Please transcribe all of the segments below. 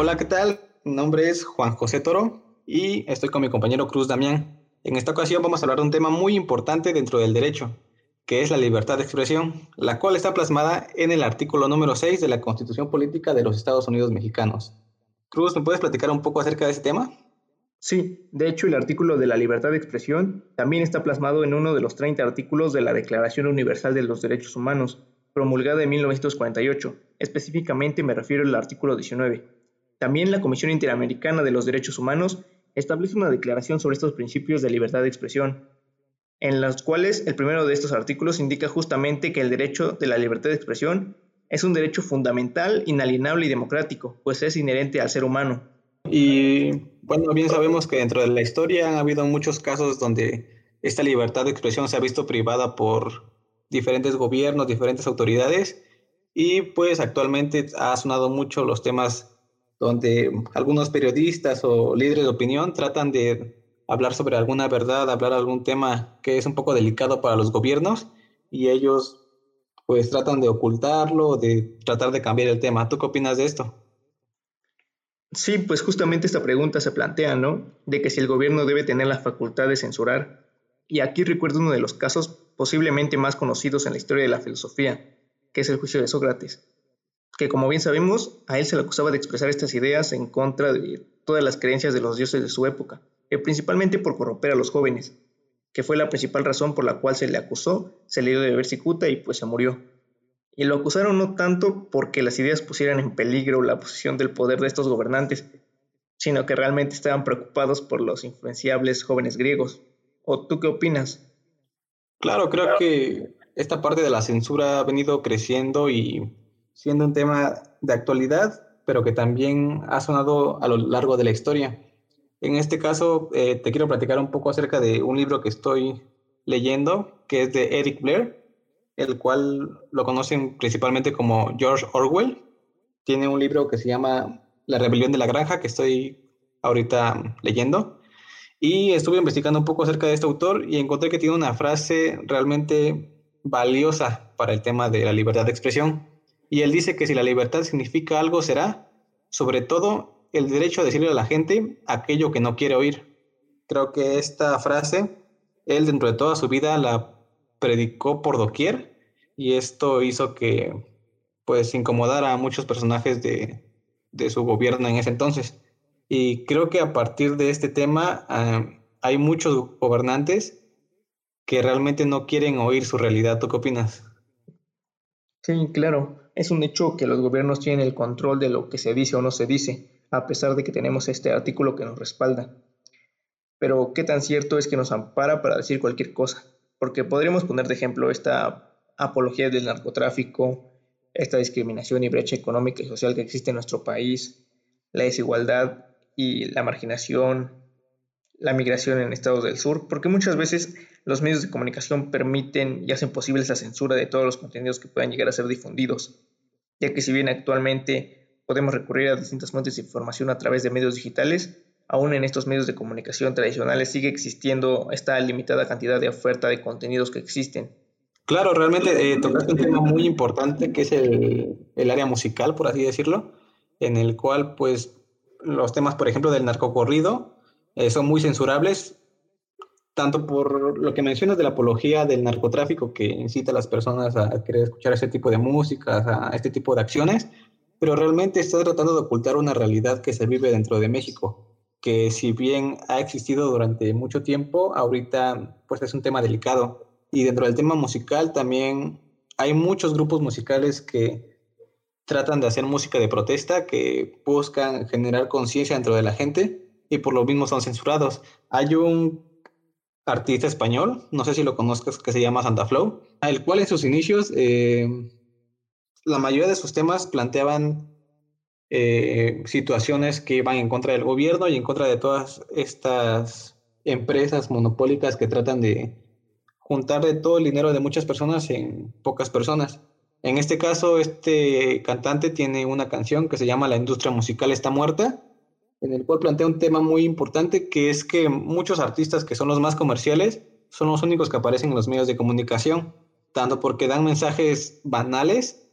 Hola, ¿qué tal? Mi nombre es Juan José Toro y estoy con mi compañero Cruz Damián. En esta ocasión vamos a hablar de un tema muy importante dentro del derecho, que es la libertad de expresión, la cual está plasmada en el artículo número 6 de la Constitución Política de los Estados Unidos Mexicanos. Cruz, ¿me puedes platicar un poco acerca de ese tema? Sí, de hecho el artículo de la libertad de expresión también está plasmado en uno de los 30 artículos de la Declaración Universal de los Derechos Humanos, promulgada en 1948. Específicamente me refiero al artículo 19 también la Comisión Interamericana de los Derechos Humanos establece una declaración sobre estos principios de libertad de expresión, en los cuales el primero de estos artículos indica justamente que el derecho de la libertad de expresión es un derecho fundamental, inalienable y democrático, pues es inherente al ser humano. Y bueno, bien sabemos que dentro de la historia han habido muchos casos donde esta libertad de expresión se ha visto privada por diferentes gobiernos, diferentes autoridades, y pues actualmente ha sonado mucho los temas donde algunos periodistas o líderes de opinión tratan de hablar sobre alguna verdad, hablar algún tema que es un poco delicado para los gobiernos y ellos pues tratan de ocultarlo, de tratar de cambiar el tema. ¿Tú qué opinas de esto? Sí, pues justamente esta pregunta se plantea, ¿no? De que si el gobierno debe tener la facultad de censurar. Y aquí recuerdo uno de los casos posiblemente más conocidos en la historia de la filosofía, que es el juicio de Sócrates que como bien sabemos, a él se le acusaba de expresar estas ideas en contra de todas las creencias de los dioses de su época, y principalmente por corromper a los jóvenes, que fue la principal razón por la cual se le acusó, se le dio de beber cicuta y pues se murió. Y lo acusaron no tanto porque las ideas pusieran en peligro la posición del poder de estos gobernantes, sino que realmente estaban preocupados por los influenciables jóvenes griegos. ¿O tú qué opinas? Claro, creo que esta parte de la censura ha venido creciendo y siendo un tema de actualidad, pero que también ha sonado a lo largo de la historia. En este caso, eh, te quiero platicar un poco acerca de un libro que estoy leyendo, que es de Eric Blair, el cual lo conocen principalmente como George Orwell. Tiene un libro que se llama La rebelión de la granja, que estoy ahorita leyendo. Y estuve investigando un poco acerca de este autor y encontré que tiene una frase realmente valiosa para el tema de la libertad de expresión. Y él dice que si la libertad significa algo será, sobre todo, el derecho a decirle a la gente aquello que no quiere oír. Creo que esta frase, él dentro de toda su vida la predicó por doquier y esto hizo que pues incomodara a muchos personajes de, su gobierno en ese entonces. Y creo que a partir de este tema hay muchos gobernantes que realmente no quieren oír su realidad. ¿Tú qué opinas? Sí, claro. Es un hecho que los gobiernos tienen el control de lo que se dice o no se dice, a pesar de que tenemos este artículo que nos respalda. Pero qué tan cierto es que nos ampara para decir cualquier cosa, porque podríamos poner de ejemplo esta apología del narcotráfico, esta discriminación y brecha económica y social que existe en nuestro país, la desigualdad y la marginación, la migración en estados del sur, porque muchas veces los medios de comunicación permiten y hacen posible esa censura de todos los contenidos que puedan llegar a ser difundidos, ya que si bien actualmente podemos recurrir a distintas fuentes de información a través de medios digitales, aún en estos medios de comunicación tradicionales sigue existiendo esta limitada cantidad de oferta de contenidos que existen. Claro, realmente eh, tocaste un tema muy importante que es el, el área musical, por así decirlo, en el cual pues los temas, por ejemplo, del narcocorrido, eh, son muy censurables, tanto por lo que mencionas de la apología del narcotráfico que incita a las personas a querer escuchar ese tipo de música, a este tipo de acciones, pero realmente está tratando de ocultar una realidad que se vive dentro de México, que si bien ha existido durante mucho tiempo, ahorita pues es un tema delicado. Y dentro del tema musical también hay muchos grupos musicales que tratan de hacer música de protesta, que buscan generar conciencia dentro de la gente y por lo mismo son censurados. Hay un artista español, no sé si lo conozcas, que se llama Santa Flow, el cual en sus inicios eh, la mayoría de sus temas planteaban eh, situaciones que iban en contra del gobierno y en contra de todas estas empresas monopólicas que tratan de juntar de todo el dinero de muchas personas en pocas personas. En este caso, este cantante tiene una canción que se llama La industria musical está muerta en el cual plantea un tema muy importante, que es que muchos artistas que son los más comerciales son los únicos que aparecen en los medios de comunicación, tanto porque dan mensajes banales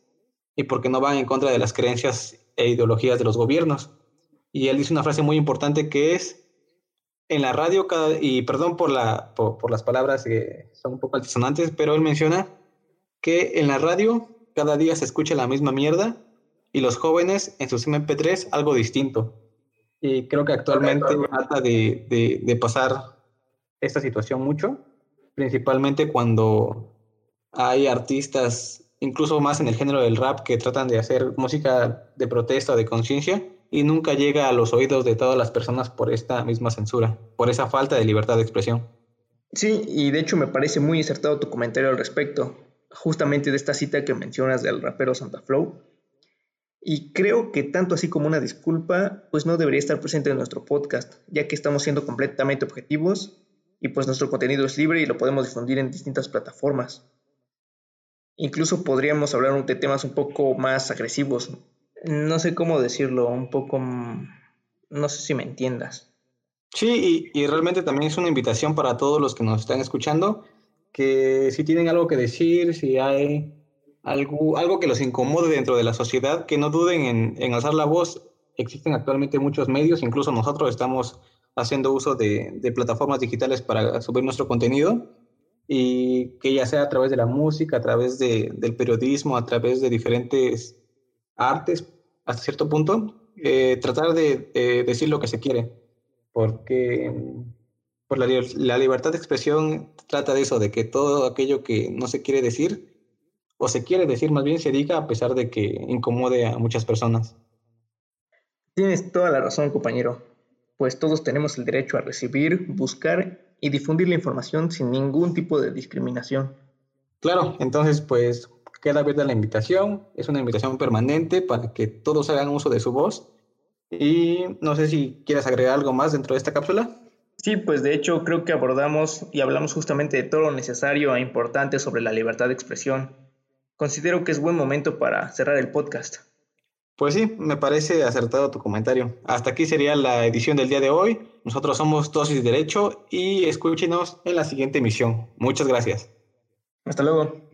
y porque no van en contra de las creencias e ideologías de los gobiernos. y él dice una frase muy importante que es, en la radio, cada, y perdón por, la, por, las palabras que son un poco altisonantes, pero él menciona que en la radio cada día se escucha la misma mierda y los jóvenes en sus MP3 algo distinto. Y creo que actualmente trata de, de, de pasar esta situación mucho, principalmente cuando hay artistas, incluso más en el género del rap, que tratan de hacer música de protesta, de conciencia, y nunca llega a los oídos de todas las personas por esta misma censura, por esa falta de libertad de expresión. Sí, y de hecho me parece muy acertado tu comentario al respecto, justamente de esta cita que mencionas del rapero Santa Flow. Y creo que tanto así como una disculpa, pues no debería estar presente en nuestro podcast, ya que estamos siendo completamente objetivos y pues nuestro contenido es libre y lo podemos difundir en distintas plataformas. Incluso podríamos hablar de temas un poco más agresivos, no sé cómo decirlo, un poco, mm, no sé si me entiendas. Sí, y, realmente también es una invitación para todos los que nos están escuchando, que si tienen algo que decir, si hay algo, algo que los incomode dentro de la sociedad, que no duden en, en alzar la voz. Existen actualmente muchos medios, incluso nosotros estamos haciendo uso de, de plataformas digitales para subir nuestro contenido y que ya sea a través de la música, a través de, del periodismo, a través de diferentes artes, hasta cierto punto, eh, tratar de, decir lo que se quiere, porque por la, la, libertad de expresión trata de eso, de que todo aquello que no se quiere decir, o se quiere decir más bien, se diga a pesar de que incomode a muchas personas. Tienes toda la razón, compañero, pues todos tenemos el derecho a recibir, buscar y difundir la información sin ningún tipo de discriminación. Claro, entonces pues queda abierta la invitación, es una invitación permanente para que todos hagan uso de su voz. Y no sé si quieres agregar algo más dentro de esta cápsula. Sí, pues de hecho creo que abordamos y hablamos justamente de todo lo necesario e importante sobre la libertad de expresión. Considero que es buen momento para cerrar el podcast. Pues sí, me parece acertado tu comentario. Hasta aquí sería la edición del día de hoy. Nosotros somos Dosis Derecho y escúchenos en la siguiente emisión. Muchas gracias. Hasta luego.